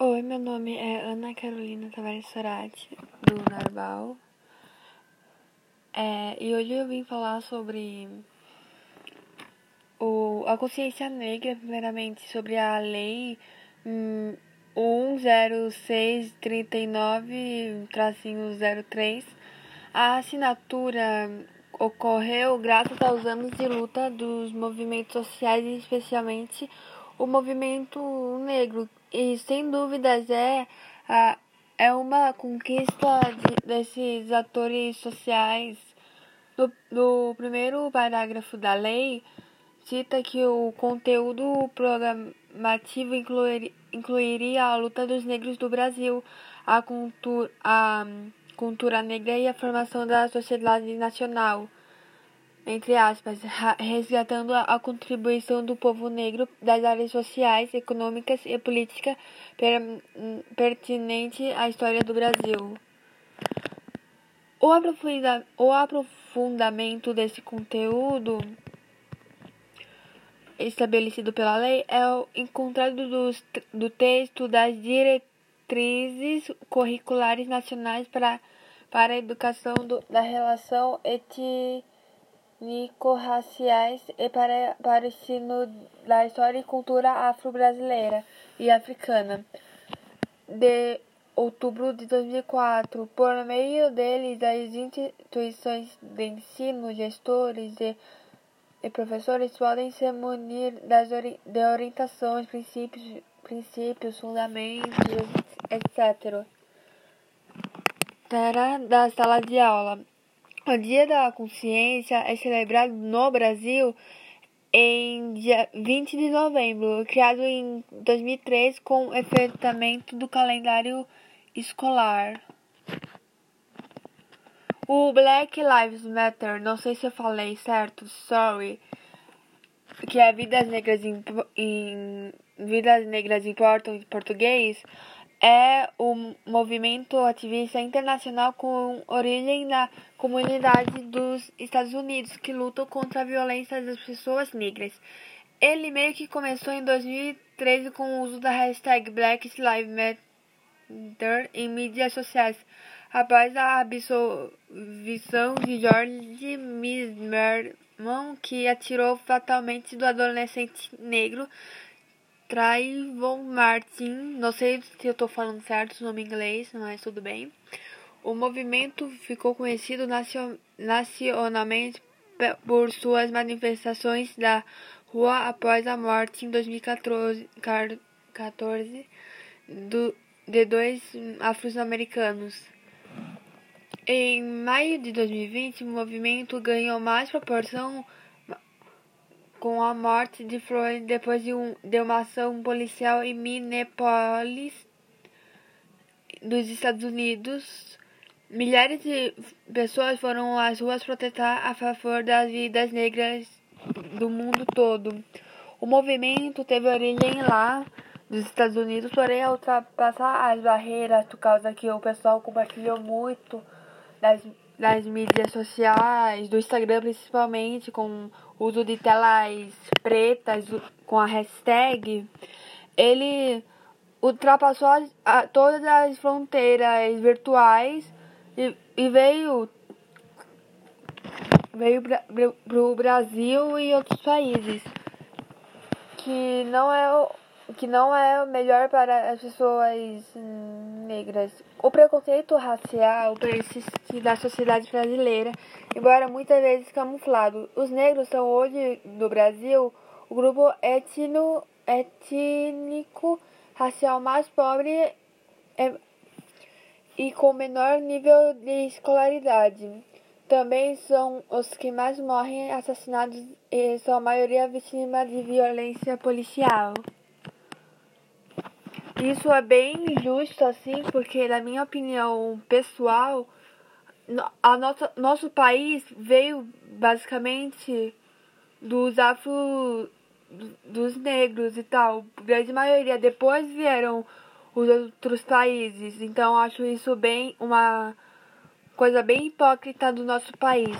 Oi, meu nome é Ana Carolina Tavares Sorati, do Narval. É, e hoje eu vim falar sobre o, a consciência negra, primeiramente, sobre a lei hum, 10639-03. A assinatura ocorreu graças aos anos de luta dos movimentos sociais, especialmente o movimento negro, e sem dúvidas é, é uma conquista de, desses atores sociais. No, no primeiro parágrafo da lei, cita que o conteúdo programativo incluir, incluiria a luta dos negros do Brasil, a cultura, a cultura negra e a formação da sociedade nacional entre aspas, resgatando a contribuição do povo negro das áreas sociais, econômicas e políticas per, pertinente à história do Brasil. O, aprofunda, o aprofundamento desse conteúdo estabelecido pela lei é o encontrado dos, do texto das diretrizes curriculares nacionais para, para a educação do, da relação étnica étnico-raciais e para, para o ensino da história e cultura afro-brasileira e africana, de outubro de 2004. Por meio deles, as instituições de ensino, gestores e, e professores podem se munir das ori de orientações, princípios, princípios, fundamentos, etc. Da sala de aula. O Dia da Consciência é celebrado no Brasil em dia 20 de novembro, criado em 2003 com efetamento do calendário escolar. O Black Lives Matter, não sei se eu falei certo, sorry, que é Vidas Negras em, em Vidas Negras Importam em português, é um movimento ativista internacional com origem na comunidade dos Estados Unidos que luta contra a violência das pessoas negras. Ele meio que começou em 2013 com o uso da hashtag Black Lives Matter em mídias sociais, após a absolvição de George Zimmerman, que atirou fatalmente do adolescente negro Trayvon Martin, não sei se eu estou falando certo o nome em inglês, mas tudo bem. O movimento ficou conhecido nacionalmente por suas manifestações da rua após a morte em 2014 do, de dois afro-americanos. Em maio de 2020, o movimento ganhou mais proporção com a morte de Floyd depois de, um, de uma ação policial em Minneapolis, dos Estados Unidos. Milhares de pessoas foram às ruas protestar a favor das vidas negras do mundo todo. O movimento teve origem lá dos Estados Unidos, porém a ultrapassar as barreiras por causa que o pessoal compartilhou muito das das mídias sociais, do Instagram principalmente, com uso de telas pretas, com a hashtag, ele ultrapassou as, a, todas as fronteiras virtuais e, e veio veio para o Brasil e outros países que não é que não é o melhor para as pessoas negras. O preconceito racial persiste na sociedade brasileira, embora muitas vezes camuflado. Os negros são hoje no Brasil o grupo etno, étnico racial mais pobre e com menor nível de escolaridade. Também são os que mais morrem assassinados e são a maioria vítimas de violência policial. Isso é bem justo, assim, porque, na minha opinião pessoal, a nossa, nosso país veio basicamente dos afro. dos negros e tal. A grande maioria. Depois vieram os outros países. Então, acho isso bem. uma coisa bem hipócrita do nosso país.